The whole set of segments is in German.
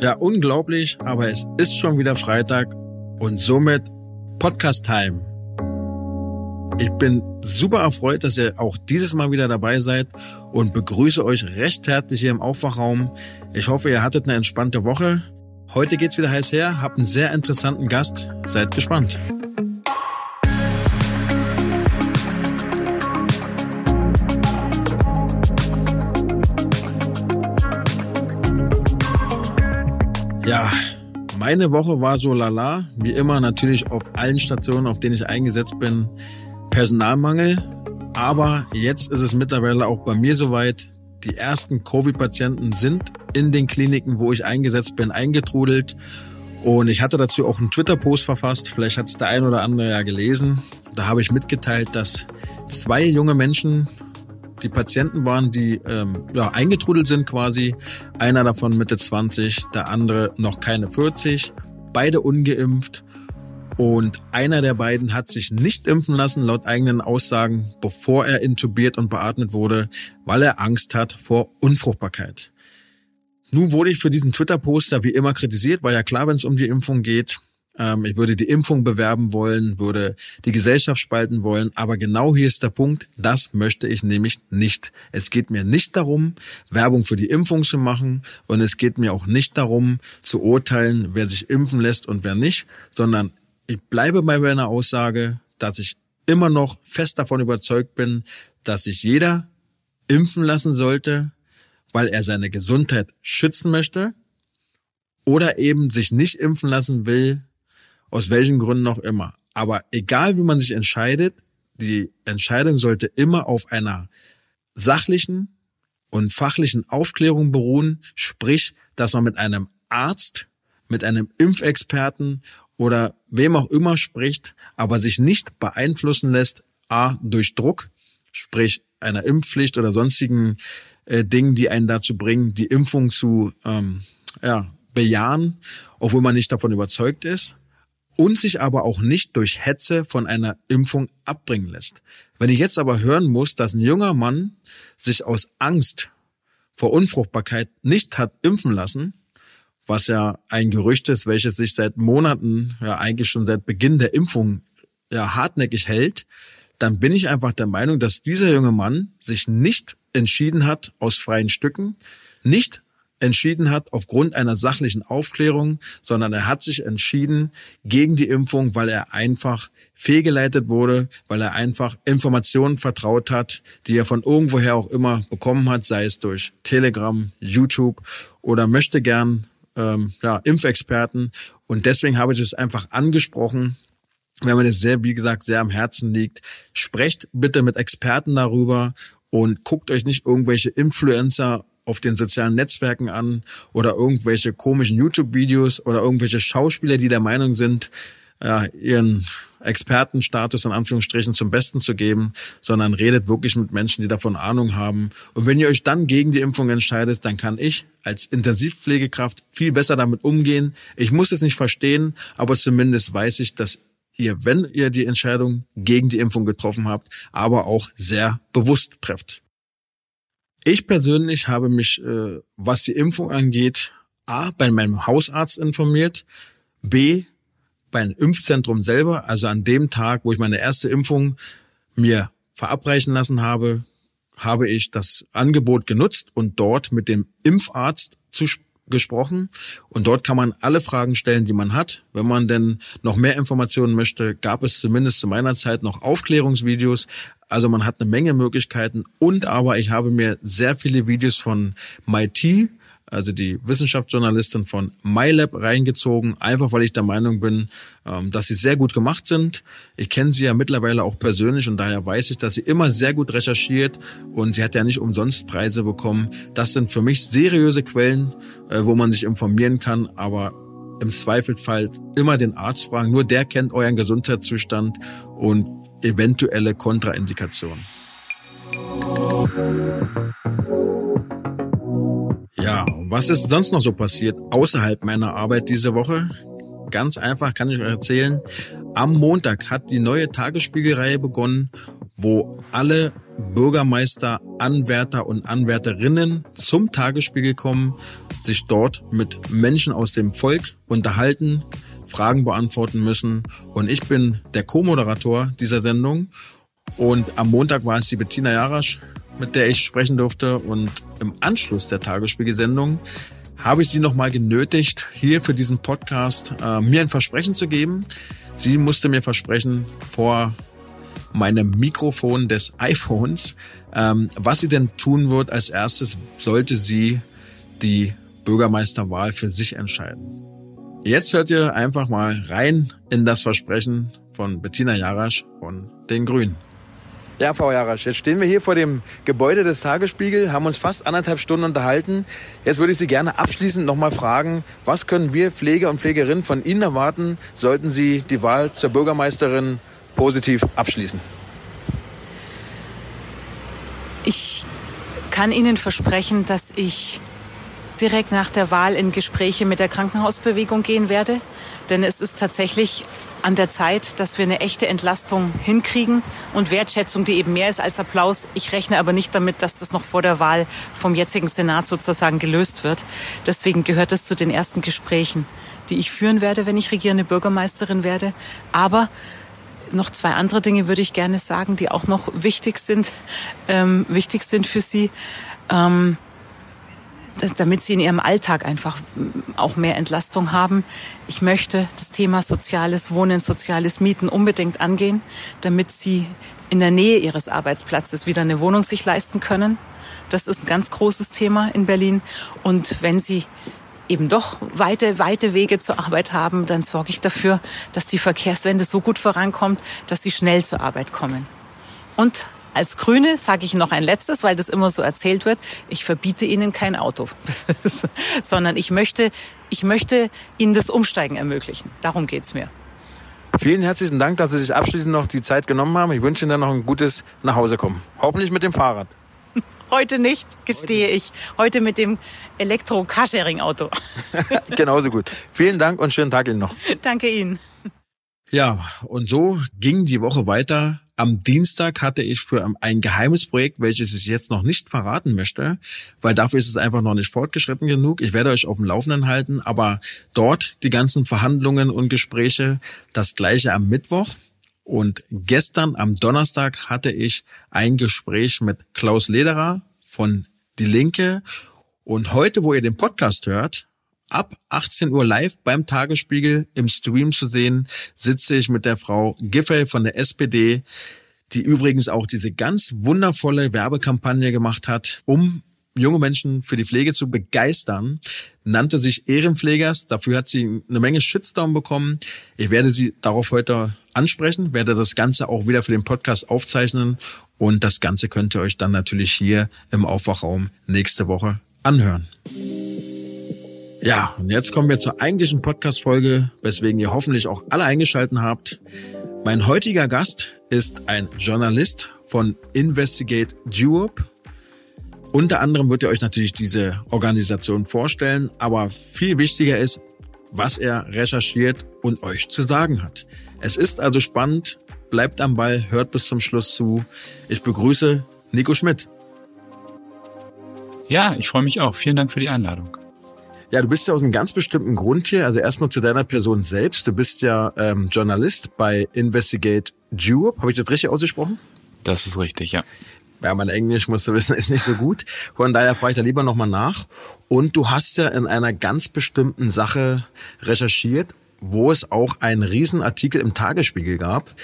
Ja, unglaublich, aber es ist schon wieder Freitag und somit Podcast Time. Ich bin super erfreut, dass ihr auch dieses Mal wieder dabei seid und begrüße euch recht herzlich hier im Aufwachraum. Ich hoffe, ihr hattet eine entspannte Woche. Heute geht's wieder heiß her, habt einen sehr interessanten Gast. Seid gespannt. Meine Woche war so lala, wie immer natürlich auf allen Stationen, auf denen ich eingesetzt bin, Personalmangel. Aber jetzt ist es mittlerweile auch bei mir soweit. Die ersten Covid-Patienten sind in den Kliniken, wo ich eingesetzt bin, eingetrudelt. Und ich hatte dazu auch einen Twitter-Post verfasst. Vielleicht hat es der ein oder andere ja gelesen. Da habe ich mitgeteilt, dass zwei junge Menschen die Patienten waren, die ähm, ja, eingetrudelt sind quasi. Einer davon Mitte 20, der andere noch keine 40, beide ungeimpft. Und einer der beiden hat sich nicht impfen lassen, laut eigenen Aussagen, bevor er intubiert und beatmet wurde, weil er Angst hat vor Unfruchtbarkeit. Nun wurde ich für diesen Twitter-Poster wie immer kritisiert, war ja klar, wenn es um die Impfung geht. Ähm, ich würde die Impfung bewerben wollen, würde die Gesellschaft spalten wollen. Aber genau hier ist der Punkt. Das möchte ich nämlich nicht. Es geht mir nicht darum, Werbung für die Impfung zu machen. Und es geht mir auch nicht darum, zu urteilen, wer sich impfen lässt und wer nicht, sondern ich bleibe bei meiner Aussage, dass ich immer noch fest davon überzeugt bin, dass sich jeder impfen lassen sollte, weil er seine Gesundheit schützen möchte oder eben sich nicht impfen lassen will, aus welchen Gründen auch immer. Aber egal wie man sich entscheidet, die Entscheidung sollte immer auf einer sachlichen und fachlichen Aufklärung beruhen, sprich, dass man mit einem Arzt, mit einem Impfexperten oder wem auch immer spricht, aber sich nicht beeinflussen lässt, a, durch Druck, sprich einer Impfpflicht oder sonstigen äh, Dingen, die einen dazu bringen, die Impfung zu ähm, ja, bejahen, obwohl man nicht davon überzeugt ist, und sich aber auch nicht durch Hetze von einer Impfung abbringen lässt. Wenn ich jetzt aber hören muss, dass ein junger Mann sich aus Angst vor Unfruchtbarkeit nicht hat impfen lassen, was ja ein Gerücht ist, welches sich seit Monaten, ja eigentlich schon seit Beginn der Impfung ja hartnäckig hält, dann bin ich einfach der Meinung, dass dieser junge Mann sich nicht entschieden hat aus freien Stücken, nicht entschieden hat aufgrund einer sachlichen Aufklärung, sondern er hat sich entschieden gegen die Impfung, weil er einfach fehlgeleitet wurde, weil er einfach Informationen vertraut hat, die er von irgendwoher auch immer bekommen hat, sei es durch Telegram, YouTube oder möchte gern ähm, ja, Impfexperten. Und deswegen habe ich es einfach angesprochen, wenn mir das sehr, wie gesagt, sehr am Herzen liegt. Sprecht bitte mit Experten darüber und guckt euch nicht irgendwelche Influencer auf den sozialen Netzwerken an oder irgendwelche komischen YouTube-Videos oder irgendwelche Schauspieler, die der Meinung sind, ja, ihren Expertenstatus in Anführungsstrichen zum Besten zu geben, sondern redet wirklich mit Menschen, die davon Ahnung haben. Und wenn ihr euch dann gegen die Impfung entscheidet, dann kann ich als Intensivpflegekraft viel besser damit umgehen. Ich muss es nicht verstehen, aber zumindest weiß ich, dass ihr, wenn ihr die Entscheidung gegen die Impfung getroffen habt, aber auch sehr bewusst trefft. Ich persönlich habe mich, äh, was die Impfung angeht, A, bei meinem Hausarzt informiert, B, beim Impfzentrum selber, also an dem Tag, wo ich meine erste Impfung mir verabreichen lassen habe, habe ich das Angebot genutzt und dort mit dem Impfarzt zu gesprochen. Und dort kann man alle Fragen stellen, die man hat. Wenn man denn noch mehr Informationen möchte, gab es zumindest zu meiner Zeit noch Aufklärungsvideos. Also man hat eine Menge Möglichkeiten und aber ich habe mir sehr viele Videos von MIT, also die Wissenschaftsjournalistin von MyLab reingezogen, einfach weil ich der Meinung bin, ähm, dass sie sehr gut gemacht sind. Ich kenne sie ja mittlerweile auch persönlich und daher weiß ich, dass sie immer sehr gut recherchiert und sie hat ja nicht umsonst Preise bekommen. Das sind für mich seriöse Quellen, äh, wo man sich informieren kann, aber im Zweifelsfall immer den Arzt fragen. Nur der kennt euren Gesundheitszustand und eventuelle Kontraindikationen. Ja, was ist sonst noch so passiert außerhalb meiner Arbeit diese Woche? Ganz einfach kann ich euch erzählen. Am Montag hat die neue Tagesspiegelreihe begonnen, wo alle Bürgermeister, Anwärter und Anwärterinnen zum Tagesspiegel kommen, sich dort mit Menschen aus dem Volk unterhalten, Fragen beantworten müssen. Und ich bin der Co-Moderator dieser Sendung. Und am Montag war es die Bettina Jarasch, mit der ich sprechen durfte. Und im Anschluss der Tagesspiegel-Sendung habe ich sie nochmal genötigt, hier für diesen Podcast äh, mir ein Versprechen zu geben. Sie musste mir versprechen, vor meinem Mikrofon des iPhones, ähm, was sie denn tun wird als erstes, sollte sie die Bürgermeisterwahl für sich entscheiden. Jetzt hört ihr einfach mal rein in das Versprechen von Bettina Jarasch von den Grünen. Ja, Frau Jarasch, jetzt stehen wir hier vor dem Gebäude des Tagesspiegel, haben uns fast anderthalb Stunden unterhalten. Jetzt würde ich Sie gerne abschließend nochmal fragen, was können wir Pfleger und Pflegerinnen von Ihnen erwarten, sollten Sie die Wahl zur Bürgermeisterin positiv abschließen? Ich kann Ihnen versprechen, dass ich direkt nach der Wahl in Gespräche mit der Krankenhausbewegung gehen werde. Denn es ist tatsächlich an der Zeit, dass wir eine echte Entlastung hinkriegen und Wertschätzung, die eben mehr ist als Applaus. Ich rechne aber nicht damit, dass das noch vor der Wahl vom jetzigen Senat sozusagen gelöst wird. Deswegen gehört es zu den ersten Gesprächen, die ich führen werde, wenn ich regierende Bürgermeisterin werde. Aber noch zwei andere Dinge würde ich gerne sagen, die auch noch wichtig sind, ähm, wichtig sind für Sie. Ähm, damit sie in ihrem Alltag einfach auch mehr Entlastung haben. Ich möchte das Thema soziales Wohnen, soziales Mieten unbedingt angehen, damit sie in der Nähe ihres Arbeitsplatzes wieder eine Wohnung sich leisten können. Das ist ein ganz großes Thema in Berlin. Und wenn sie eben doch weite, weite Wege zur Arbeit haben, dann sorge ich dafür, dass die Verkehrswende so gut vorankommt, dass sie schnell zur Arbeit kommen. Und als Grüne sage ich noch ein letztes, weil das immer so erzählt wird. Ich verbiete Ihnen kein Auto, sondern ich möchte, ich möchte Ihnen das Umsteigen ermöglichen. Darum geht's mir. Vielen herzlichen Dank, dass Sie sich abschließend noch die Zeit genommen haben. Ich wünsche Ihnen dann noch ein gutes Nachhausekommen. Hoffentlich mit dem Fahrrad. Heute nicht, gestehe Heute. ich. Heute mit dem Elektro-Carsharing-Auto. Genauso gut. Vielen Dank und schönen Tag Ihnen noch. Danke Ihnen. Ja, und so ging die Woche weiter. Am Dienstag hatte ich für ein geheimes Projekt, welches ich jetzt noch nicht verraten möchte, weil dafür ist es einfach noch nicht fortgeschritten genug. Ich werde euch auf dem Laufenden halten, aber dort die ganzen Verhandlungen und Gespräche, das gleiche am Mittwoch. Und gestern am Donnerstag hatte ich ein Gespräch mit Klaus Lederer von Die Linke. Und heute, wo ihr den Podcast hört, ab 18 Uhr live beim Tagesspiegel im Stream zu sehen, sitze ich mit der Frau Giffey von der SPD, die übrigens auch diese ganz wundervolle Werbekampagne gemacht hat, um junge Menschen für die Pflege zu begeistern, nannte sich Ehrenpflegers. Dafür hat sie eine Menge Shitstorm bekommen. Ich werde sie darauf heute ansprechen, werde das Ganze auch wieder für den Podcast aufzeichnen und das Ganze könnt ihr euch dann natürlich hier im Aufwachraum nächste Woche anhören. Ja, und jetzt kommen wir zur eigentlichen Podcast-Folge, weswegen ihr hoffentlich auch alle eingeschalten habt. Mein heutiger Gast ist ein Journalist von Investigate Europe. Unter anderem wird er euch natürlich diese Organisation vorstellen, aber viel wichtiger ist, was er recherchiert und euch zu sagen hat. Es ist also spannend, bleibt am Ball, hört bis zum Schluss zu. Ich begrüße Nico Schmidt. Ja, ich freue mich auch. Vielen Dank für die Einladung. Ja, du bist ja aus einem ganz bestimmten Grund hier. Also erstmal zu deiner Person selbst. Du bist ja ähm, Journalist bei Investigate Europe. Habe ich das richtig ausgesprochen? Das ist richtig, ja. Ja, mein Englisch, musst du wissen, ist nicht so gut. Von daher frage ich da lieber nochmal nach. Und du hast ja in einer ganz bestimmten Sache recherchiert, wo es auch einen Riesenartikel im Tagesspiegel gab.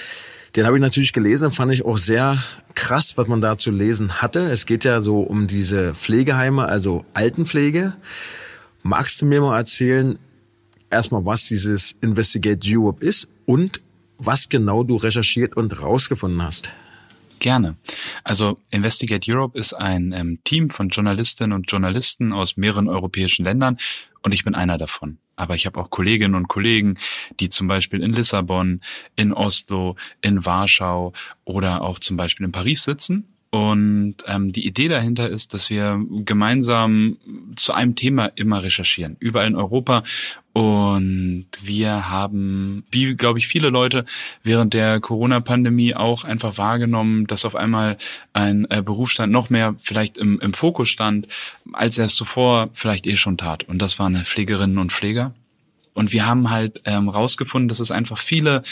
Den habe ich natürlich gelesen, fand ich auch sehr krass, was man da zu lesen hatte. Es geht ja so um diese Pflegeheime, also Altenpflege. Magst du mir mal erzählen, erstmal, was dieses Investigate Europe ist und was genau du recherchiert und rausgefunden hast? Gerne. Also Investigate Europe ist ein ähm, Team von Journalistinnen und Journalisten aus mehreren europäischen Ländern und ich bin einer davon. Aber ich habe auch Kolleginnen und Kollegen, die zum Beispiel in Lissabon, in Oslo, in Warschau oder auch zum Beispiel in Paris sitzen Und ähm, die Idee dahinter ist, dass wir gemeinsam zu einem Thema immer recherchieren, überall in Europa. Und wir haben, wie glaube ich viele Leute, während der Corona-Pandemie auch einfach wahrgenommen, dass auf einmal ein äh, Berufsstand noch mehr vielleicht im, im Fokus stand, als er es zuvor vielleicht eh schon tat. Und das waren Pflegerinnen und Pfleger. Und wir haben halt ähm, rausgefunden, dass es einfach viele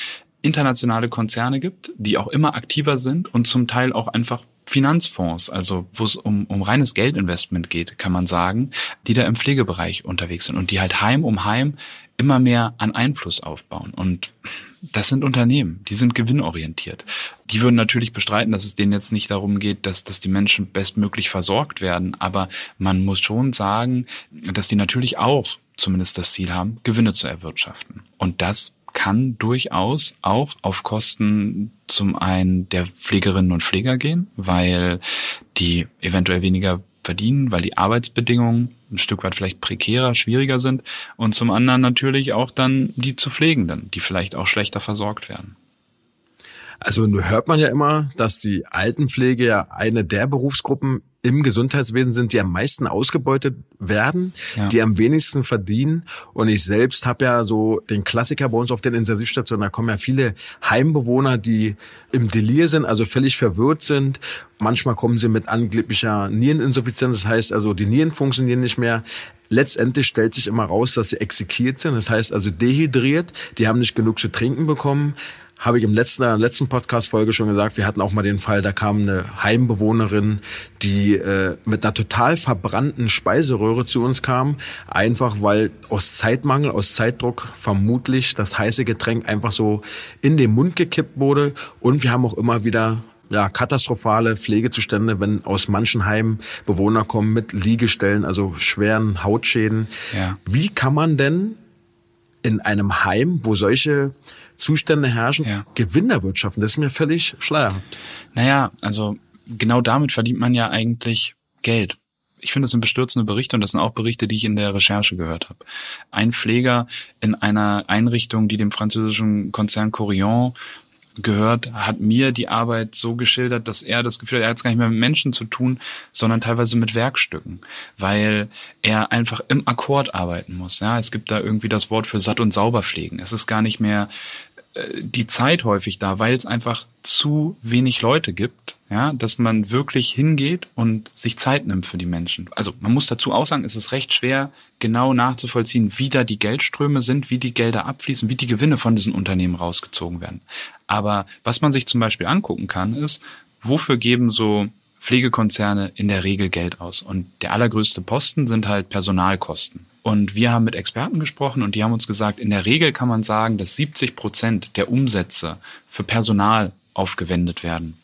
internationale Konzerne gibt, die auch immer aktiver sind und zum Teil auch einfach Finanzfonds, also wo es um, um reines Geldinvestment geht, kann man sagen, die da im Pflegebereich unterwegs sind und die halt Heim um Heim immer mehr an Einfluss aufbauen. Und das sind Unternehmen, die sind gewinnorientiert. Die würden natürlich bestreiten, dass es denen jetzt nicht darum geht, dass, dass die Menschen bestmöglich versorgt werden. Aber man muss schon sagen, dass die natürlich auch zumindest das Ziel haben, Gewinne zu erwirtschaften. Und das kann durchaus auch auf Kosten zum einen der Pflegerinnen und Pfleger gehen, weil die eventuell weniger verdienen, weil die Arbeitsbedingungen ein Stück weit vielleicht prekärer, schwieriger sind und zum anderen natürlich auch dann die zu Pflegenden, die vielleicht auch schlechter versorgt werden. Also nur hört man ja immer, dass die Altenpflege ja eine der Berufsgruppen im Gesundheitswesen sind, die am meisten ausgebeutet werden, ja. die am wenigsten verdienen. Und ich selbst habe ja so den Klassiker bei uns auf den Intensivstationen, da kommen ja viele Heimbewohner, die im Delir sind, also völlig verwirrt sind. Manchmal kommen sie mit angeblicher Niereninsuffizienz, das heißt also, die Nieren funktionieren nicht mehr. Letztendlich stellt sich immer raus, dass sie exekiert sind, das heißt also dehydriert, die haben nicht genug zu trinken bekommen habe ich im letzten, in der letzten Podcast-Folge schon gesagt, wir hatten auch mal den Fall, da kam eine Heimbewohnerin, die äh, mit einer total verbrannten Speiseröhre zu uns kam, einfach weil aus Zeitmangel, aus Zeitdruck vermutlich das heiße Getränk einfach so in den Mund gekippt wurde. Und wir haben auch immer wieder ja, katastrophale Pflegezustände, wenn aus manchen Heimen Bewohner kommen mit Liegestellen, also schweren Hautschäden. Ja. Wie kann man denn in einem Heim, wo solche Zustände herrschen, ja. Gewinn erwirtschaften. Das ist mir völlig schleierhaft. Naja, also genau damit verdient man ja eigentlich Geld. Ich finde, das sind bestürzende Berichte und das sind auch Berichte, die ich in der Recherche gehört habe. Ein Pfleger in einer Einrichtung, die dem französischen Konzern Corion gehört, hat mir die Arbeit so geschildert, dass er das Gefühl hat, er hat es gar nicht mehr mit Menschen zu tun, sondern teilweise mit Werkstücken, weil er einfach im Akkord arbeiten muss. Ja, es gibt da irgendwie das Wort für satt und sauber pflegen. Es ist gar nicht mehr die Zeit häufig da, weil es einfach zu wenig Leute gibt, ja, dass man wirklich hingeht und sich Zeit nimmt für die Menschen. Also man muss dazu auch sagen, es ist recht schwer, genau nachzuvollziehen, wie da die Geldströme sind, wie die Gelder abfließen, wie die Gewinne von diesen Unternehmen rausgezogen werden. Aber was man sich zum Beispiel angucken kann, ist, wofür geben so Pflegekonzerne in der Regel Geld aus? Und der allergrößte Posten sind halt Personalkosten. Und wir haben mit Experten gesprochen und die haben uns gesagt, in der Regel kann man sagen, dass 70 Prozent der Umsätze für Personal aufgewendet werden.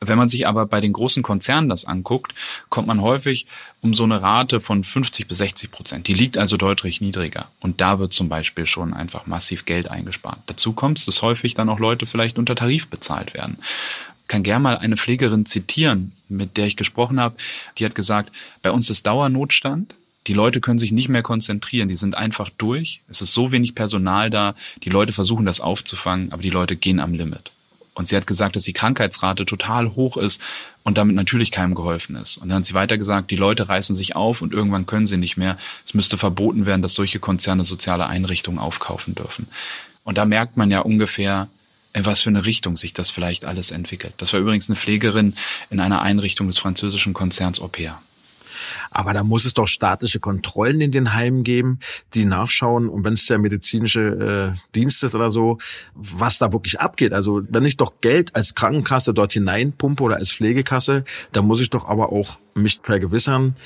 Wenn man sich aber bei den großen Konzernen das anguckt, kommt man häufig um so eine Rate von 50 bis 60 Prozent. Die liegt also deutlich niedriger. Und da wird zum Beispiel schon einfach massiv Geld eingespart. Dazu kommt, dass häufig dann auch Leute vielleicht unter Tarif bezahlt werden kann gern mal eine Pflegerin zitieren, mit der ich gesprochen habe. Die hat gesagt, bei uns ist Dauernotstand. Die Leute können sich nicht mehr konzentrieren, die sind einfach durch. Es ist so wenig Personal da, die Leute versuchen das aufzufangen, aber die Leute gehen am Limit. Und sie hat gesagt, dass die Krankheitsrate total hoch ist und damit natürlich keinem geholfen ist. Und dann hat sie weiter gesagt, die Leute reißen sich auf und irgendwann können sie nicht mehr. Es müsste verboten werden, dass solche Konzerne soziale Einrichtungen aufkaufen dürfen. Und da merkt man ja ungefähr, in was für eine Richtung sich das vielleicht alles entwickelt. Das war übrigens eine Pflegerin in einer Einrichtung des französischen Konzerns Au pair. Aber da muss es doch staatliche Kontrollen in den Heimen geben, die nachschauen und wenn es der medizinische äh, Dienst ist oder so, was da wirklich abgeht. Also wenn ich doch Geld als Krankenkasse dort hineinpumpe oder als Pflegekasse, dann muss ich doch aber auch mich vergewissern,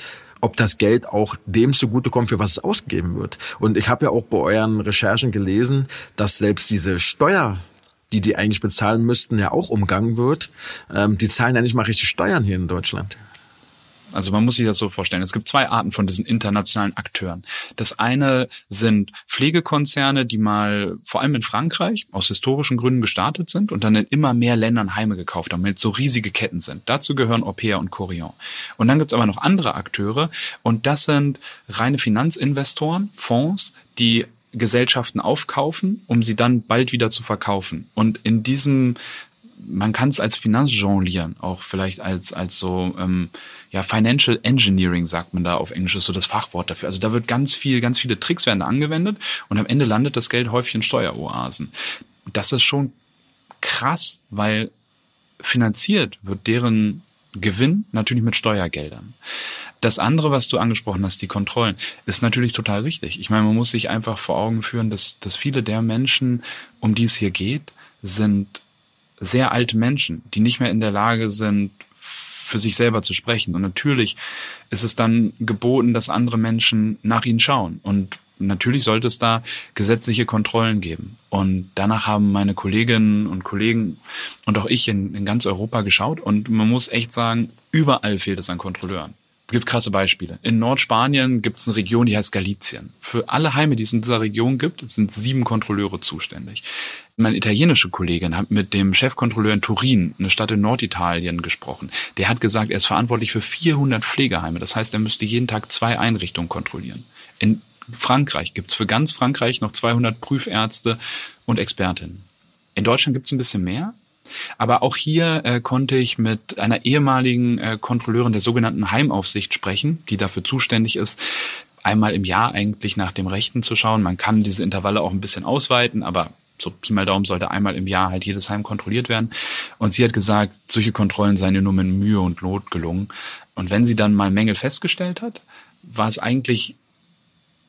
ob das Geld auch dem zugutekommt, für was es ausgegeben wird. Und ich habe ja auch bei euren Recherchen gelesen, dass selbst diese Steuer die die eigentlich bezahlen müssten, ja auch umgangen wird. Ähm, die zahlen ja nicht mal richtig Steuern hier in Deutschland. Also man muss sich das so vorstellen. Es gibt zwei Arten von diesen internationalen Akteuren. Das eine sind Pflegekonzerne, die mal vor allem in Frankreich aus historischen Gründen gestartet sind und dann in immer mehr Ländern Heime gekauft haben, mit so riesige Ketten sind. Dazu gehören Opea und Corion. Und dann gibt's aber noch andere Akteure und das sind reine Finanzinvestoren, Fonds, die Gesellschaften aufkaufen, um sie dann bald wieder zu verkaufen. Und in diesem man kann es als Finanz jonglieren, auch vielleicht als, als so, ähm, ja, Financial Engineering sagt man da auf Englisch, ist so das Fachwort dafür. Also da wird ganz viel, ganz viele Tricks werden angewendet und am Ende landet das Geld häufig in Steueroasen. Das ist schon krass, weil finanziert wird deren Gewinn natürlich mit Steuergeldern. Das andere, was du angesprochen hast, die Kontrollen, ist natürlich total richtig. Ich meine, man muss sich einfach vor Augen führen, dass, dass viele der Menschen, um die es hier geht, sind sehr alte Menschen, die nicht mehr in der Lage sind, für sich selber zu sprechen. Und natürlich ist es dann geboten, dass andere Menschen nach ihnen schauen. Und natürlich sollte es da gesetzliche Kontrollen geben. Und danach haben meine Kolleginnen und Kollegen und auch ich in, in ganz Europa geschaut. Und man muss echt sagen, überall fehlt es an Kontrolleuren gibt krasse Beispiele. In Nordspanien gibt es eine Region, die heißt Galizien. Für alle Heime, die es in dieser Region gibt, sind sieben Kontrolleure zuständig. Meine italienische Kollegin hat mit dem Chefkontrolleur in Turin, eine Stadt in Norditalien, gesprochen. Der hat gesagt, er ist verantwortlich für 400 Pflegeheime. Das heißt, er müsste jeden Tag zwei Einrichtungen kontrollieren. In Frankreich gibt es für ganz Frankreich noch 200 Prüfärzte und Expertinnen. In Deutschland gibt es ein bisschen mehr. Aber auch hier äh, konnte ich mit einer ehemaligen äh, Kontrolleurin der sogenannten Heimaufsicht sprechen, die dafür zuständig ist, einmal im Jahr eigentlich nach dem Rechten zu schauen. Man kann diese Intervalle auch ein bisschen ausweiten, aber so Pi mal Daumen sollte einmal im Jahr halt jedes Heim kontrolliert werden. Und sie hat gesagt, solche Kontrollen seien ihr nur mit Mühe und Not gelungen. Und wenn sie dann mal Mängel festgestellt hat, war es eigentlich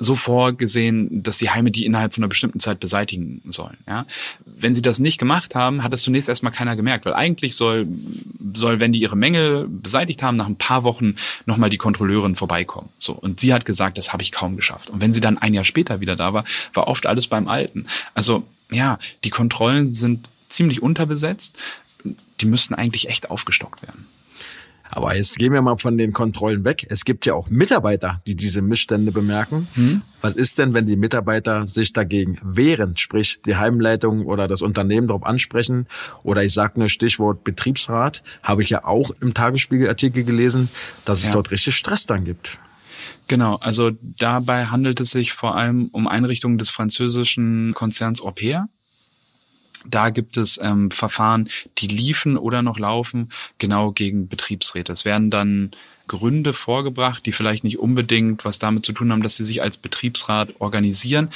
so vorgesehen, dass die Heime die innerhalb von einer bestimmten Zeit beseitigen sollen. Ja? Wenn sie das nicht gemacht haben, hat das zunächst erstmal keiner gemerkt, weil eigentlich soll, soll, wenn die ihre Mängel beseitigt haben, nach ein paar Wochen nochmal die Kontrolleurin vorbeikommen. So. Und sie hat gesagt, das habe ich kaum geschafft. Und wenn sie dann ein Jahr später wieder da war, war oft alles beim Alten. Also ja, die Kontrollen sind ziemlich unterbesetzt. Die müssten eigentlich echt aufgestockt werden. Aber jetzt gehen wir mal von den Kontrollen weg. Es gibt ja auch Mitarbeiter, die diese Missstände bemerken. Hm. Was ist denn, wenn die Mitarbeiter sich dagegen wehren, sprich die Heimleitung oder das Unternehmen darauf ansprechen? Oder ich sage nur Stichwort Betriebsrat, habe ich ja auch im Tagesspiegelartikel gelesen, dass es ja. dort richtig Stress dann gibt. Genau, also dabei handelt es sich vor allem um Einrichtungen des französischen Konzerns Orpea. Da gibt es ähm, Verfahren, die liefen oder noch laufen, genau gegen Betriebsräte. Es werden dann Gründe vorgebracht, die vielleicht nicht unbedingt was damit zu tun haben, dass sie sich als Betriebsrat organisieren.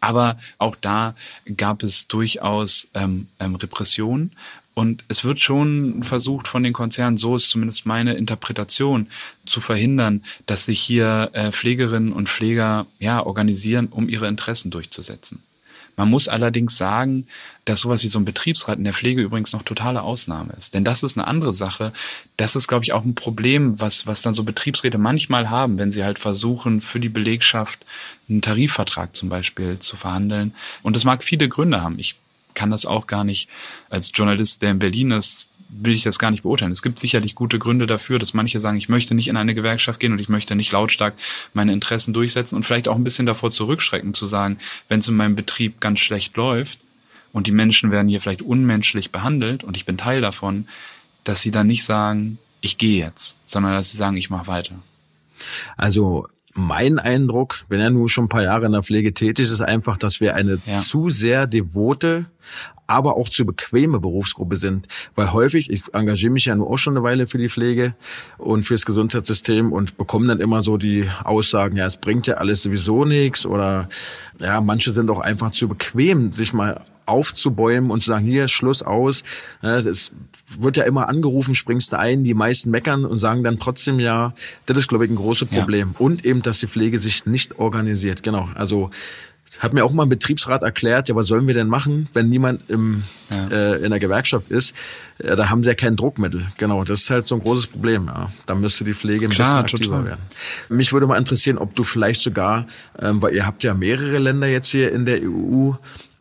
Aber auch da gab es durchaus ähm, ähm, Repressionen. Und es wird schon versucht von den Konzernen, so ist zumindest meine Interpretation, zu verhindern, dass sich hier äh, Pflegerinnen und Pfleger ja organisieren, um ihre Interessen durchzusetzen. Man muss allerdings sagen, dass sowas wie so ein Betriebsrat in der Pflege übrigens noch totale Ausnahme ist. Denn das ist eine andere Sache. Das ist, glaube ich, auch ein Problem, was, was dann so Betriebsräte manchmal haben, wenn sie halt versuchen, für die Belegschaft einen Tarifvertrag zum Beispiel zu verhandeln. Und das mag viele Gründe haben. Ich kann das auch gar nicht als Journalist, der in Berlin ist, will ich das gar nicht beurteilen. Es gibt sicherlich gute Gründe dafür, dass manche sagen, ich möchte nicht in eine Gewerkschaft gehen und ich möchte nicht lautstark meine Interessen durchsetzen und vielleicht auch ein bisschen davor zurückschrecken zu sagen, wenn es in meinem Betrieb ganz schlecht läuft und die Menschen werden hier vielleicht unmenschlich behandelt und ich bin Teil davon, dass sie dann nicht sagen, ich gehe jetzt, sondern dass sie sagen, ich mache weiter. Also mein Eindruck, wenn er nun schon ein paar Jahre in der Pflege tätig ist, ist einfach, dass wir eine ja. zu sehr devote, aber auch zu bequeme Berufsgruppe sind. Weil häufig, ich engagiere mich ja nur auch schon eine Weile für die Pflege und fürs Gesundheitssystem und bekomme dann immer so die Aussagen, ja, es bringt ja alles sowieso nichts oder ja, manche sind auch einfach zu bequem, sich mal aufzubäumen und zu sagen, hier, Schluss aus. Es wird ja immer angerufen, springst du ein, die meisten meckern und sagen dann trotzdem ja, das ist, glaube ich, ein großes Problem. Ja. Und eben, dass die Pflege sich nicht organisiert. Genau. Also hat mir auch mal ein Betriebsrat erklärt, ja, was sollen wir denn machen, wenn niemand im, ja. äh, in der Gewerkschaft ist? Äh, da haben sie ja kein Druckmittel. Genau, das ist halt so ein großes Problem. Ja. Da müsste die Pflege ein Klar, bisschen aktiver total. werden. Mich würde mal interessieren, ob du vielleicht sogar, ähm, weil ihr habt ja mehrere Länder jetzt hier in der EU,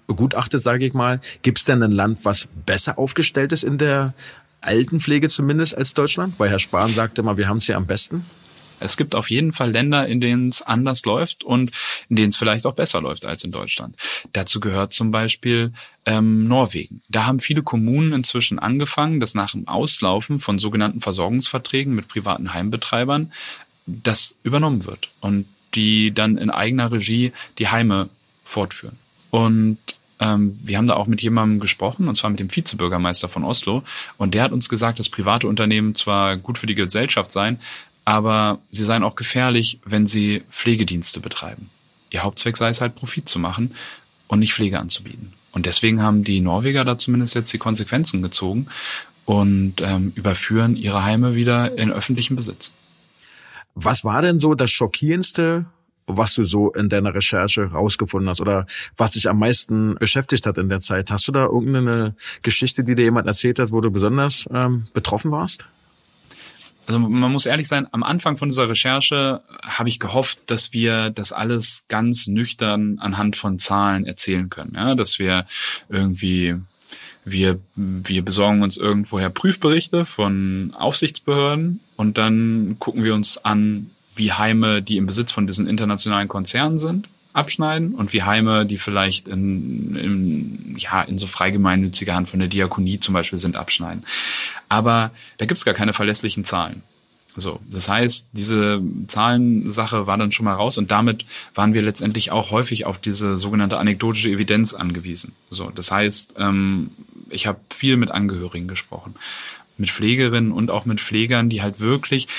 begutachtet, sage ich mal. Gibt es denn ein Land, was besser aufgestellt ist in der Altenpflege zumindest als Deutschland? Weil Herr Spahn sagte mal, wir haben es hier am besten. Es gibt auf jeden Fall Länder, in denen es anders läuft und in denen es vielleicht auch besser läuft als in Deutschland. Dazu gehört zum Beispiel ähm, Norwegen. Da haben viele Kommunen inzwischen angefangen, dass nach dem Auslaufen von sogenannten Versorgungsverträgen mit privaten Heimbetreibern das übernommen wird und die dann in eigener Regie die Heime fortführen. Und Ähm, wir haben da auch mit jemandem gesprochen, und zwar mit dem Vizebürgermeister von Oslo. Und der hat uns gesagt, dass private Unternehmen zwar gut für die Gesellschaft seien, aber sie seien auch gefährlich, wenn sie Pflegedienste betreiben. Ihr Hauptzweck sei es halt, Profit zu machen und nicht Pflege anzubieten. Und deswegen haben die Norweger da zumindest jetzt die Konsequenzen gezogen und ähm, überführen ihre Heime wieder in öffentlichen Besitz. Was war denn so das Schockierendste, was du so in deiner Recherche rausgefunden hast oder was dich am meisten beschäftigt hat in der Zeit? Hast du da irgendeine Geschichte, die dir jemand erzählt hat, wo du besonders ähm, betroffen warst? Also man muss ehrlich sein, am Anfang von dieser Recherche habe ich gehofft, dass wir das alles ganz nüchtern anhand von Zahlen erzählen können. Ja, dass wir irgendwie wir, wir besorgen uns irgendwoher Prüfberichte von Aufsichtsbehörden und dann gucken wir uns an, wie Heime, die im Besitz von diesen internationalen Konzernen sind, abschneiden und wie Heime, die vielleicht in, in, ja, in so freigemeinnütziger Hand von der Diakonie zum Beispiel sind, abschneiden. Aber da gibt's gar keine verlässlichen Zahlen. So, das heißt, diese Zahlensache war dann schon mal raus und damit waren wir letztendlich auch häufig auf diese sogenannte anekdotische Evidenz angewiesen. So, das heißt, ähm, ich habe viel mit Angehörigen gesprochen, mit Pflegerinnen und auch mit Pflegern, die halt wirklich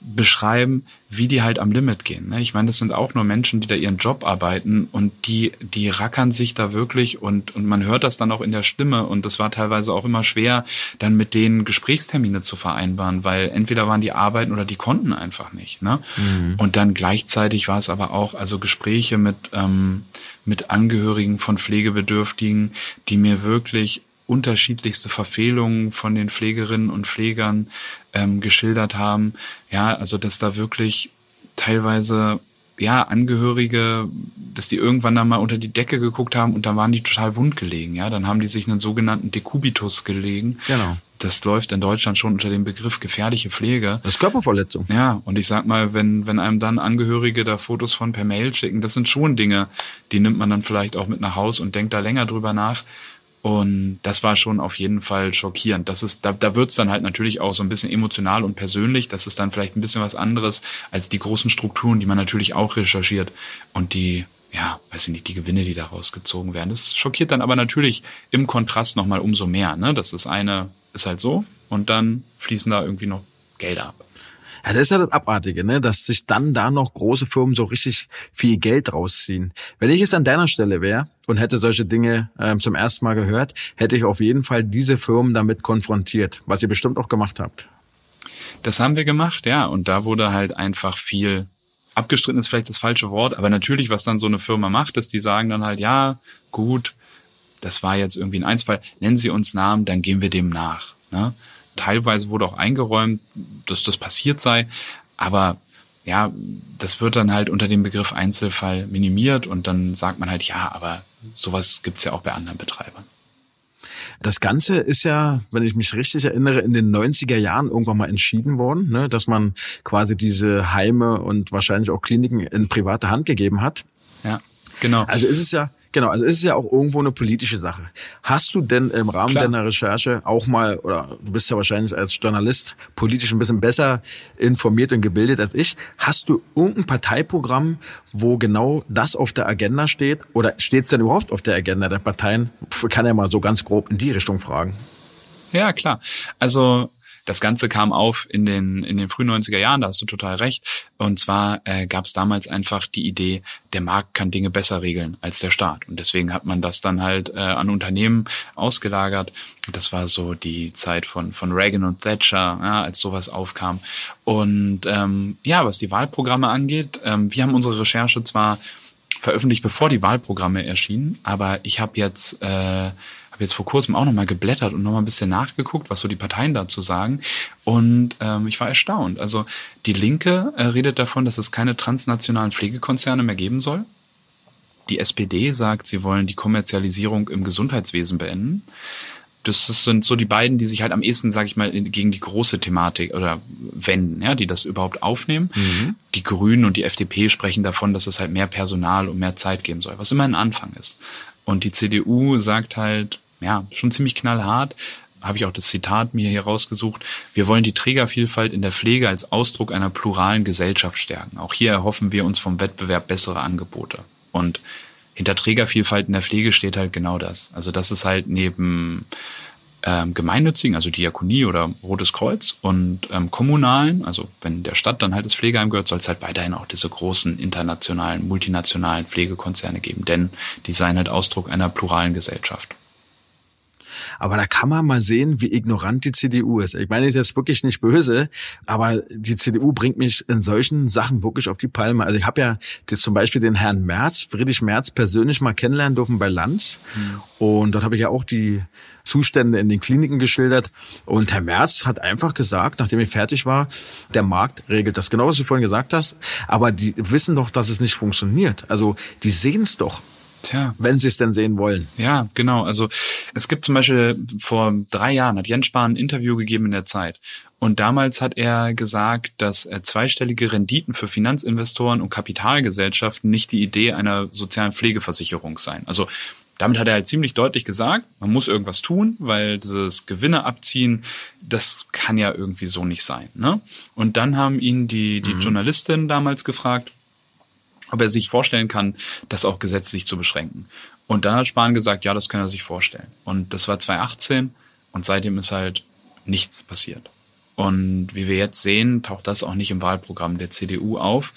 beschreiben, wie die halt am Limit gehen. Ne? Ich meine, das sind auch nur Menschen, die da ihren Job arbeiten und die, die rackern sich da wirklich und, und man hört das dann auch in der Stimme und das war teilweise auch immer schwer, dann mit denen Gesprächstermine zu vereinbaren, weil entweder waren die arbeiten oder die konnten einfach nicht. Ne? Mhm. Und dann gleichzeitig war es aber auch, also Gespräche mit, ähm, mit Angehörigen von Pflegebedürftigen, die mir wirklich unterschiedlichste Verfehlungen von den Pflegerinnen und Pflegern ähm, geschildert haben. Ja, also dass da wirklich teilweise ja Angehörige, dass die irgendwann dann mal unter die Decke geguckt haben und dann waren die total wund gelegen. Ja, dann haben die sich einen sogenannten Dekubitus gelegen. Genau. Das läuft in Deutschland schon unter dem Begriff gefährliche Pflege. Das ist Körperverletzung. Ja, und ich sag mal, wenn, wenn einem dann Angehörige da Fotos von per Mail schicken, das sind schon Dinge, die nimmt man dann vielleicht auch mit nach Haus und denkt da länger drüber nach. Und das war schon auf jeden Fall schockierend. Das ist, da, da wird's dann halt natürlich auch so ein bisschen emotional und persönlich. Das ist dann vielleicht ein bisschen was anderes als die großen Strukturen, die man natürlich auch recherchiert und die, ja, weiß ich nicht, die Gewinne, die daraus gezogen werden. Das schockiert dann aber natürlich im Kontrast nochmal umso mehr. Ne? Das ist eine, ist halt so und dann fließen da irgendwie noch Gelder ab. Ja, das ist ja das Abartige, ne? dass sich dann da noch große Firmen so richtig viel Geld rausziehen. Wenn ich jetzt an deiner Stelle wäre und hätte solche Dinge ähm, zum ersten Mal gehört, hätte ich auf jeden Fall diese Firmen damit konfrontiert, was ihr bestimmt auch gemacht habt. Das haben wir gemacht, ja. Und da wurde halt einfach viel abgestritten ist vielleicht das falsche Wort, aber natürlich, was dann so eine Firma macht, ist, die sagen dann halt, ja, gut, das war jetzt irgendwie ein Einzelfall, nennen Sie uns Namen, dann gehen wir dem nach. Ne? Teilweise wurde auch eingeräumt, dass das passiert sei, aber ja, das wird dann halt unter dem Begriff Einzelfall minimiert und dann sagt man halt, ja, aber sowas gibt's ja auch bei anderen Betreibern. Das Ganze ist ja, wenn ich mich richtig erinnere, in den 90er Jahren irgendwann mal entschieden worden, ne, dass man quasi diese Heime und wahrscheinlich auch Kliniken in private Hand gegeben hat. Ja, genau. Also ist es ja, Genau, also es ist ja auch irgendwo eine politische Sache. Hast du denn im Rahmen Klar. deiner Recherche auch mal, oder du bist ja wahrscheinlich als Journalist politisch ein bisschen besser informiert und gebildet als ich, hast du irgendein Parteiprogramm, wo genau das auf der Agenda steht? Oder steht es denn überhaupt auf der Agenda der Parteien? Ich kann ja mal so ganz grob in die Richtung fragen. Ja, klar. Also das Ganze kam auf in den, in den frühen 90er Jahren, da hast du total recht. Und zwar äh, gab es damals einfach die Idee, der Markt kann Dinge besser regeln als der Staat. Und deswegen hat man das dann halt äh, an Unternehmen ausgelagert. Das war so die Zeit von, von Reagan und Thatcher, ja, als sowas aufkam. Und ähm, ja, was die Wahlprogramme angeht, ähm, wir haben unsere Recherche zwar veröffentlicht, bevor die Wahlprogramme erschienen, aber ich habe jetzt äh, habe jetzt vor kurzem auch nochmal geblättert und nochmal ein bisschen nachgeguckt, was so die Parteien dazu sagen. Und ähm, ich war erstaunt. Also die Linke äh, redet davon, dass es keine transnationalen Pflegekonzerne mehr geben soll. Die SPD sagt, sie wollen die Kommerzialisierung im Gesundheitswesen beenden. Das sind so die beiden, die sich halt am ehesten, sage ich mal, gegen die große Thematik oder wenden, ja, die das überhaupt aufnehmen. Mhm. Die Grünen und die FDP sprechen davon, dass es halt mehr Personal und mehr Zeit geben soll, was immer ein Anfang ist. Und die CDU sagt halt, ja, schon ziemlich knallhart. Habe ich auch das Zitat mir hier rausgesucht. Wir wollen die Trägervielfalt in der Pflege als Ausdruck einer pluralen Gesellschaft stärken. Auch hier erhoffen wir uns vom Wettbewerb bessere Angebote. Und hinter Trägervielfalt in der Pflege steht halt genau das. Also das ist halt neben ähm, gemeinnützigen, also Diakonie oder Rotes Kreuz und ähm, kommunalen, also wenn der Stadt dann halt das Pflegeheim gehört, soll es halt weiterhin auch diese großen internationalen, multinationalen Pflegekonzerne geben, denn die seien halt Ausdruck einer pluralen Gesellschaft. Aber da kann man mal sehen, wie ignorant die CDU ist. Ich meine, ist jetzt wirklich nicht böse, aber die CDU bringt mich in solchen Sachen wirklich auf die Palme. Also ich habe ja jetzt zum Beispiel den Herrn Merz, Friedrich Merz, persönlich mal kennenlernen dürfen bei Lanz. Mhm. Und dort habe ich ja auch die Zustände in den Kliniken geschildert. Und Herr Merz hat einfach gesagt, nachdem ich fertig war, der Markt regelt das. Genau, was du vorhin gesagt hast. Aber die wissen doch, dass es nicht funktioniert. Also die sehen es doch. Tja. Wenn sie es denn sehen wollen. Ja, genau. Also es gibt zum Beispiel vor drei Jahren hat Jens Spahn ein Interview gegeben in der Zeit. Und damals hat er gesagt, dass zweistellige Renditen für Finanzinvestoren und Kapitalgesellschaften nicht die Idee einer sozialen Pflegeversicherung seien. Also damit hat er halt ziemlich deutlich gesagt, man muss irgendwas tun, weil dieses Gewinne abziehen, das kann ja irgendwie so nicht sein. Ne? Und dann haben ihn die, die mhm. Journalistin damals gefragt, ob er sich vorstellen kann, das auch gesetzlich zu beschränken. Und dann hat Spahn gesagt, ja, das kann er sich vorstellen. Und das war 2018 und seitdem ist halt nichts passiert. Und wie wir jetzt sehen, taucht das auch nicht im Wahlprogramm der CDU auf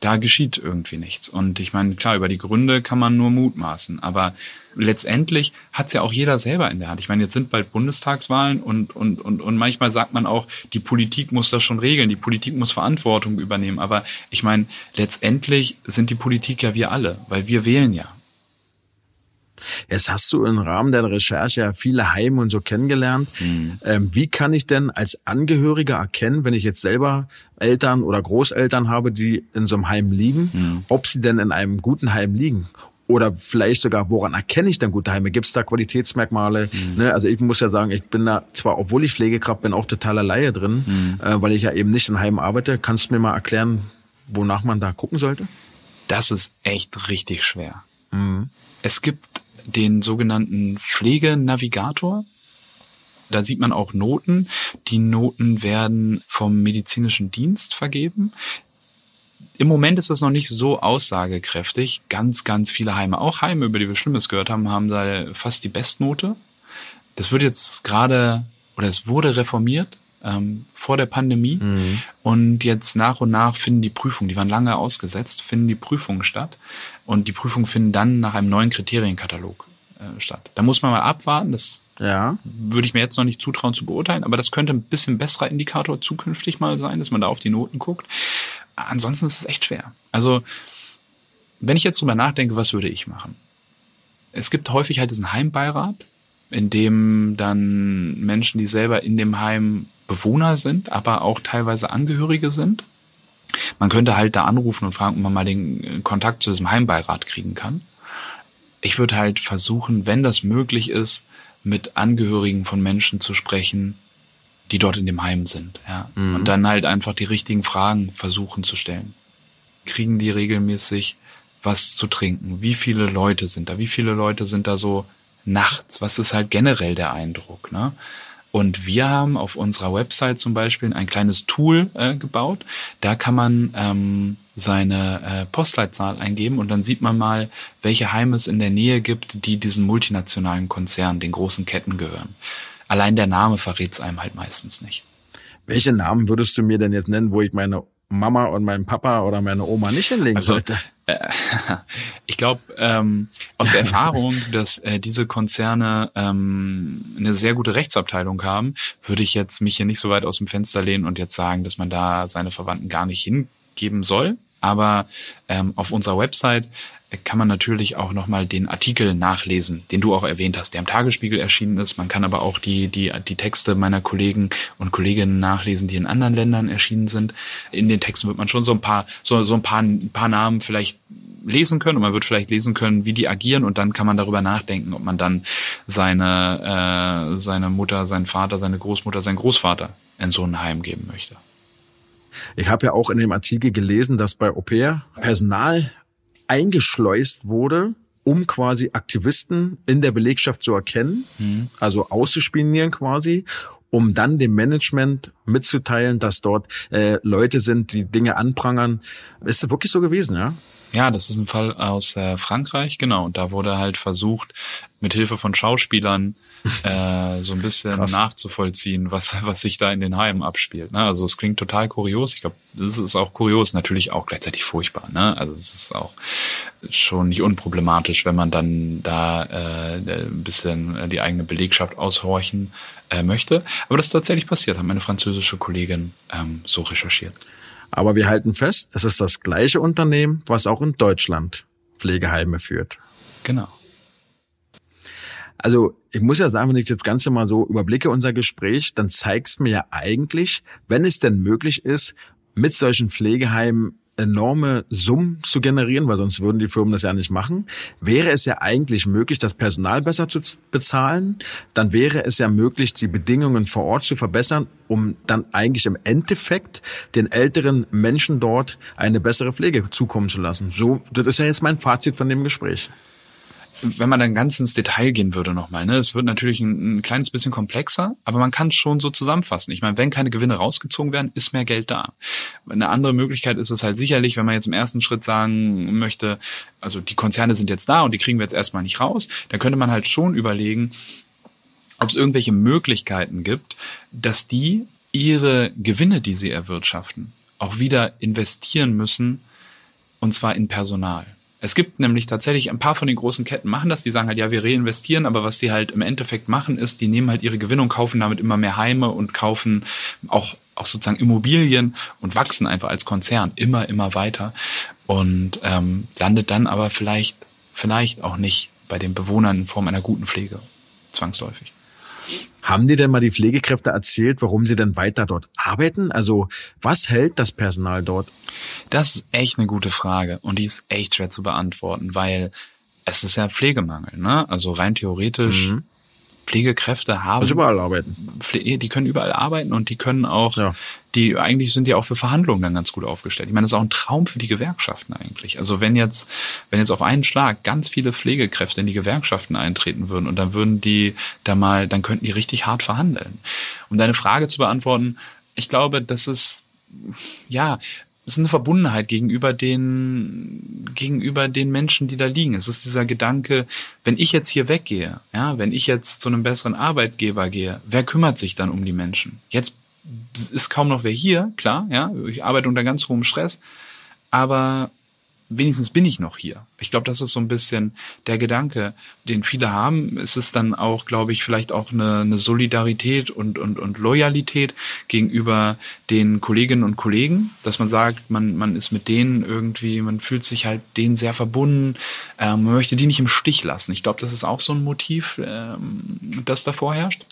da geschieht irgendwie nichts. Und ich meine, klar, über die Gründe kann man nur mutmaßen, aber letztendlich hat's ja auch jeder selber in der Hand. Ich meine, jetzt sind bald Bundestagswahlen und, und, und, und manchmal sagt man auch, die Politik muss das schon regeln, die Politik muss Verantwortung übernehmen. Aber ich meine, letztendlich sind die Politik ja wir alle, weil wir wählen ja. Jetzt hast du im Rahmen der Recherche ja viele Heime und so kennengelernt. Mhm. Ähm, wie kann ich denn als Angehöriger erkennen, wenn ich jetzt selber Eltern oder Großeltern habe, die in so einem Heim liegen, mhm. ob sie denn in einem guten Heim liegen? Oder vielleicht sogar, woran erkenne ich denn gute Heime? Gibt es da Qualitätsmerkmale? Mhm. Ne? Also ich muss ja sagen, ich bin da zwar, obwohl ich Pflegekraft bin, auch totaler Laie drin, mhm. äh, weil ich ja eben nicht in Heimen arbeite. Kannst du mir mal erklären, wonach man da gucken sollte? Das ist echt richtig schwer. Mhm. Es gibt den sogenannten Pflegenavigator. Da sieht man auch Noten. Die Noten werden vom medizinischen Dienst vergeben. Im Moment ist das noch nicht so aussagekräftig. Ganz, ganz viele Heime, auch Heime, über die wir Schlimmes gehört haben, haben da fast die Bestnote. Das wird jetzt gerade, oder es wurde reformiert ähm, vor der Pandemie. Mhm. Und jetzt nach und nach finden die Prüfungen, die waren lange ausgesetzt, finden die Prüfungen statt. Und die Prüfungen finden dann nach einem neuen Kriterienkatalog äh, statt. Da muss man mal abwarten. Das ja. würde ich mir jetzt noch nicht zutrauen zu beurteilen, aber das könnte ein bisschen besserer Indikator zukünftig mal sein, dass man da auf die Noten guckt. Ansonsten ist es echt schwer. Also, wenn ich jetzt drüber nachdenke, was würde ich machen? Es gibt häufig halt diesen Heimbeirat, in dem dann Menschen, die selber in dem Heim Bewohner sind, aber auch teilweise Angehörige sind. Man könnte halt da anrufen und fragen, ob man mal den äh, Kontakt zu diesem Heimbeirat kriegen kann. Ich würde halt versuchen, wenn das möglich ist, mit Angehörigen von Menschen zu sprechen, die dort in dem Heim sind, ja. Mhm. Und dann halt einfach die richtigen Fragen versuchen zu stellen. Kriegen die regelmäßig was zu trinken? Wie viele Leute sind da? Wie viele Leute sind da so nachts? Was ist halt generell der Eindruck, ne? Und wir haben auf unserer Website zum Beispiel ein kleines Tool äh, gebaut. Da kann man ähm, seine äh, Postleitzahl eingeben und dann sieht man mal, welche Heime es in der Nähe gibt, die diesen multinationalen Konzernen, den großen Ketten gehören. Allein der Name verrät es einem halt meistens nicht. Welche Namen würdest du mir denn jetzt nennen, wo ich meine Mama und meinen Papa oder meine Oma nicht hinlegen also, sollte? Äh, ich glaube, ähm, aus der Erfahrung, dass äh, diese Konzerne ähm, eine sehr gute Rechtsabteilung haben, würde ich jetzt mich hier nicht so weit aus dem Fenster lehnen und jetzt sagen, dass man da seine Verwandten gar nicht hingeben soll. Aber ähm, auf unserer Website kann man natürlich auch nochmal den Artikel nachlesen, den du auch erwähnt hast, der im Tagesspiegel erschienen ist. Man kann aber auch die, die, die Texte meiner Kollegen und Kolleginnen nachlesen, die in anderen Ländern erschienen sind. In den Texten wird man schon so ein paar, so, so ein paar, ein paar Namen vielleicht lesen können und man wird vielleicht lesen können, wie die agieren und dann kann man darüber nachdenken, ob man dann seine, äh, seine Mutter, seinen Vater, seine Großmutter, seinen Großvater in so ein Heim geben möchte. Ich habe ja auch in dem Artikel gelesen, dass bei Au pair Personal eingeschleust wurde, um quasi Aktivisten in der Belegschaft zu erkennen, mhm. also auszuspionieren quasi, um dann dem Management mitzuteilen, dass dort äh, Leute sind, die Dinge anprangern. Ist das wirklich so gewesen, ja? Ja, das ist ein Fall aus äh, Frankreich, genau. Und da wurde halt versucht, mit Hilfe von Schauspielern äh, so ein bisschen Krass. nachzuvollziehen, was, was sich da in den Heimen abspielt. Ne? Also es klingt total kurios. Ich glaube, das ist auch kurios, natürlich auch gleichzeitig furchtbar. Ne? Also es ist auch schon nicht unproblematisch, wenn man dann da äh, ein bisschen die eigene Belegschaft aushorchen äh, möchte. Aber das ist tatsächlich passiert, hat meine französische Kollegin ähm, so recherchiert. Aber wir halten fest, es ist das gleiche Unternehmen, was auch in Deutschland Pflegeheime führt. Genau. Also ich muss ja sagen, wenn ich das Ganze mal so überblicke, unser Gespräch, dann zeigt es mir ja eigentlich, wenn es denn möglich ist, mit solchen Pflegeheimen enorme Summen zu generieren, weil sonst würden die Firmen das ja nicht machen, wäre es ja eigentlich möglich, das Personal besser zu bezahlen. Dann wäre es ja möglich, die Bedingungen vor Ort zu verbessern, um dann eigentlich im Endeffekt den älteren Menschen dort eine bessere Pflege zukommen zu lassen. So, das ist ja jetzt mein Fazit von dem Gespräch wenn man dann ganz ins Detail gehen würde nochmal, ne, es wird natürlich ein, ein kleines bisschen komplexer, aber man kann es schon so zusammenfassen. Ich meine, wenn keine Gewinne rausgezogen werden, ist mehr Geld da. Eine andere Möglichkeit ist es halt sicherlich, wenn man jetzt im ersten Schritt sagen möchte, also die Konzerne sind jetzt da und die kriegen wir jetzt erstmal nicht raus, dann könnte man halt schon überlegen, ob es irgendwelche Möglichkeiten gibt, dass die ihre Gewinne, die sie erwirtschaften, auch wieder investieren müssen, und zwar in Personal. Es gibt nämlich tatsächlich ein paar von den großen Ketten machen das, die sagen halt, ja, wir reinvestieren, aber was die halt im Endeffekt machen, ist, die nehmen halt ihre Gewinnung, kaufen damit immer mehr Heime und kaufen auch, auch sozusagen Immobilien und wachsen einfach als Konzern immer, immer weiter und ähm, landet dann aber vielleicht, vielleicht auch nicht bei den Bewohnern in Form einer guten Pflege, zwangsläufig. Haben dir denn mal die Pflegekräfte erzählt, warum sie denn weiter dort arbeiten? Also was hält das Personal dort? Das ist echt eine gute Frage und die ist echt schwer zu beantworten, weil es ist ja Pflegemangel. Ne? Also rein theoretisch mhm. Pflegekräfte haben. Also überall arbeiten. Die können überall arbeiten und die können auch, ja. die eigentlich sind die auch für Verhandlungen dann ganz gut aufgestellt. Ich meine, das ist auch ein Traum für die Gewerkschaften eigentlich. Also wenn jetzt, wenn jetzt auf einen Schlag ganz viele Pflegekräfte in die Gewerkschaften eintreten würden und dann würden die da mal, dann könnten die richtig hart verhandeln. Um deine Frage zu beantworten, ich glaube, das ist, ja, es ist eine Verbundenheit gegenüber den, gegenüber den Menschen, die da liegen. Es ist dieser Gedanke, wenn ich jetzt hier weggehe, ja, wenn ich jetzt zu einem besseren Arbeitgeber gehe, wer kümmert sich dann um die Menschen? Jetzt ist kaum noch wer hier, klar, ja, ich arbeite unter ganz hohem Stress, aber wenigstens bin ich noch hier. Ich glaube, das ist so ein bisschen der Gedanke, den viele haben. Es ist dann auch, glaube ich, vielleicht auch eine, eine Solidarität und, und, und Loyalität gegenüber den Kolleginnen und Kollegen, dass man sagt, man, man ist mit denen irgendwie, man fühlt sich halt denen sehr verbunden, ähm, man möchte die nicht im Stich lassen. Ich glaube, das ist auch so ein Motiv, ähm, das davor herrscht.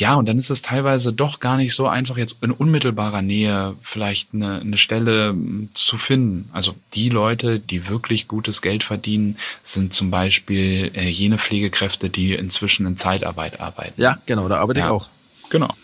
Ja, und dann ist es teilweise doch gar nicht so einfach, jetzt in unmittelbarer Nähe vielleicht eine, eine Stelle hm, zu finden. Also die Leute, die wirklich gutes Geld verdienen, sind zum Beispiel äh, jene Pflegekräfte, die inzwischen in Zeitarbeit arbeiten. Ja, genau, da arbeite ja, ich auch. Genau.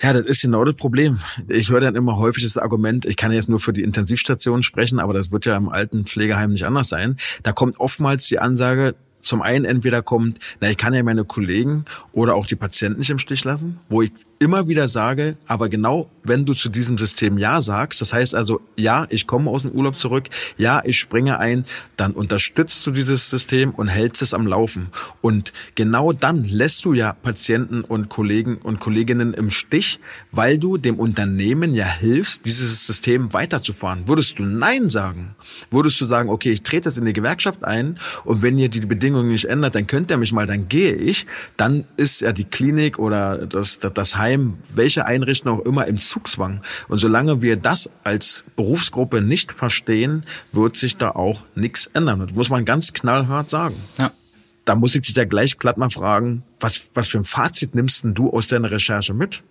Ja, das ist genau das Problem. Ich höre dann immer häufig das Argument, ich kann jetzt nur für die Intensivstation sprechen, aber das wird ja im alten Pflegeheim nicht anders sein. Da kommt oftmals die Ansage, zum einen entweder kommt, na, ich kann ja meine Kollegen oder auch die Patienten nicht im Stich lassen, wo ich immer wieder sage, aber genau wenn du zu diesem System Ja sagst, das heißt also, ja, ich komme aus dem Urlaub zurück, ja, ich springe ein, dann unterstützt du dieses System und hältst es am Laufen. Und genau dann lässt du ja Patienten und Kollegen und Kolleginnen im Stich, weil du dem Unternehmen ja hilfst, dieses System weiterzufahren. Würdest du Nein sagen, würdest du sagen, okay, ich trete jetzt in die Gewerkschaft ein und wenn ihr die Bedingungen nicht ändert, dann könnt ihr mich mal, dann gehe ich, dann ist ja die Klinik oder das, das Heim Heim, welche Einrichtung auch immer im Zugzwang. Und solange wir das als Berufsgruppe nicht verstehen, wird sich da auch nichts ändern. Das muss man ganz knallhart sagen. Ja. Da muss ich dich ja gleich glatt mal fragen, was, was für ein Fazit nimmst denn du aus deiner Recherche mit?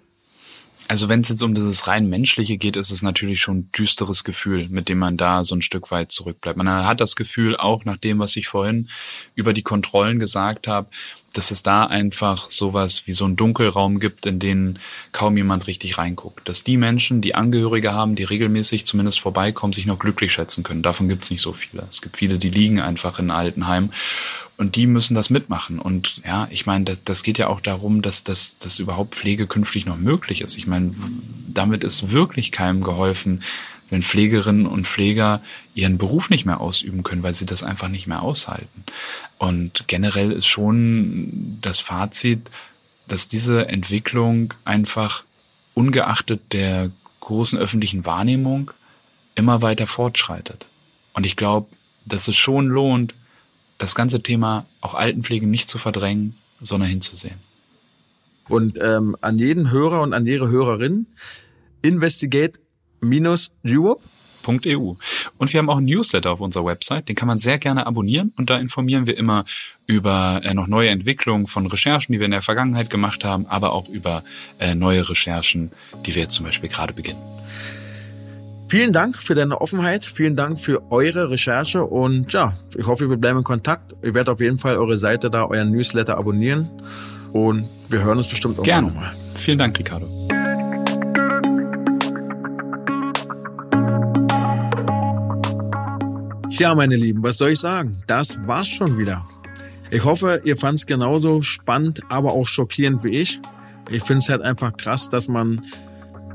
Also wenn es jetzt um dieses rein menschliche geht, ist es natürlich schon ein düsteres Gefühl, mit dem man da so ein Stück weit zurückbleibt. Man hat das Gefühl, auch nach dem, was ich vorhin über die Kontrollen gesagt habe, dass es da einfach sowas wie so ein Dunkelraum gibt, in den kaum jemand richtig reinguckt. Dass die Menschen, die Angehörige haben, die regelmäßig zumindest vorbeikommen, sich noch glücklich schätzen können. Davon gibt es nicht so viele. Es gibt viele, die liegen einfach in Altenheim und die müssen das mitmachen. Und ja, ich meine, das, das geht ja auch darum, dass, dass, dass überhaupt Pflege künftig noch möglich ist. Ich meine, damit ist wirklich keinem geholfen, wenn Pflegerinnen und Pfleger ihren Beruf nicht mehr ausüben können, weil sie das einfach nicht mehr aushalten. Und generell ist schon das Fazit, dass diese Entwicklung einfach ungeachtet der großen öffentlichen Wahrnehmung immer weiter fortschreitet. Und ich glaube, dass es schon lohnt, das ganze Thema auch Altenpflege nicht zu verdrängen, sondern hinzusehen. Und ähm, an jeden Hörer und an jede Hörerin, investigate-europe .eu. Und wir haben auch einen Newsletter auf unserer Website, den kann man sehr gerne abonnieren und da informieren wir immer über äh, noch neue Entwicklungen von Recherchen, die wir in der Vergangenheit gemacht haben, aber auch über äh, neue Recherchen, die wir jetzt zum Beispiel gerade beginnen. Vielen Dank für deine Offenheit, vielen Dank für eure Recherche und ja, ich hoffe, wir bleiben in Kontakt. Ich werde auf jeden Fall eure Seite da, euren Newsletter abonnieren und wir hören uns bestimmt auch Gerne. nochmal. Vielen Dank, Ricardo. Ja, meine Lieben, was soll ich sagen? Das war's schon wieder. Ich hoffe, ihr fand's genauso spannend, aber auch schockierend wie ich. Ich finde es halt einfach krass, dass man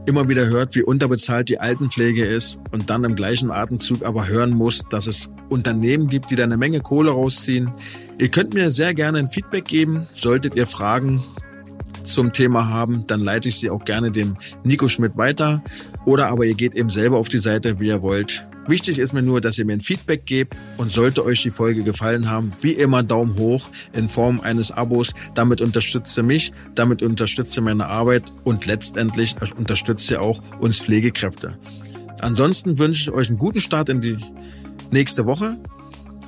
immer wieder hört, wie unterbezahlt die Altenpflege ist und dann im gleichen Atemzug aber hören muss, dass es Unternehmen gibt, die da eine Menge Kohle rausziehen. Ihr könnt mir sehr gerne ein Feedback geben. Solltet ihr Fragen zum Thema haben, dann leite ich sie auch gerne dem Nico Schmidt weiter. Oder aber ihr geht eben selber auf die Seite, wie ihr wollt. Wichtig ist mir nur, dass ihr mir ein Feedback gebt und sollte euch die Folge gefallen haben, wie immer Daumen hoch in Form eines Abos. Damit unterstützt ihr mich, damit unterstützt ihr meine Arbeit und letztendlich unterstützt ihr auch uns Pflegekräfte. Ansonsten wünsche ich euch einen guten Start in die nächste Woche.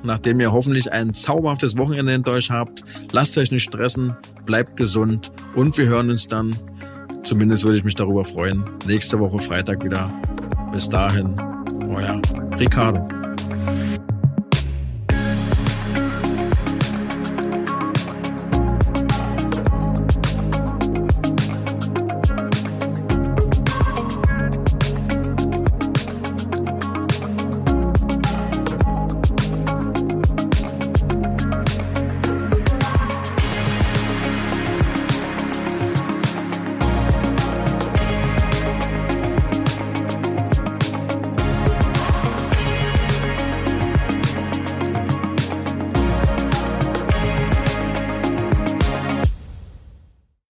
Nachdem ihr hoffentlich ein zauberhaftes Wochenende hinter euch habt, lasst euch nicht stressen, bleibt gesund und wir hören uns dann, zumindest würde ich mich darüber freuen, nächste Woche Freitag wieder. Bis dahin, euer Ricardo.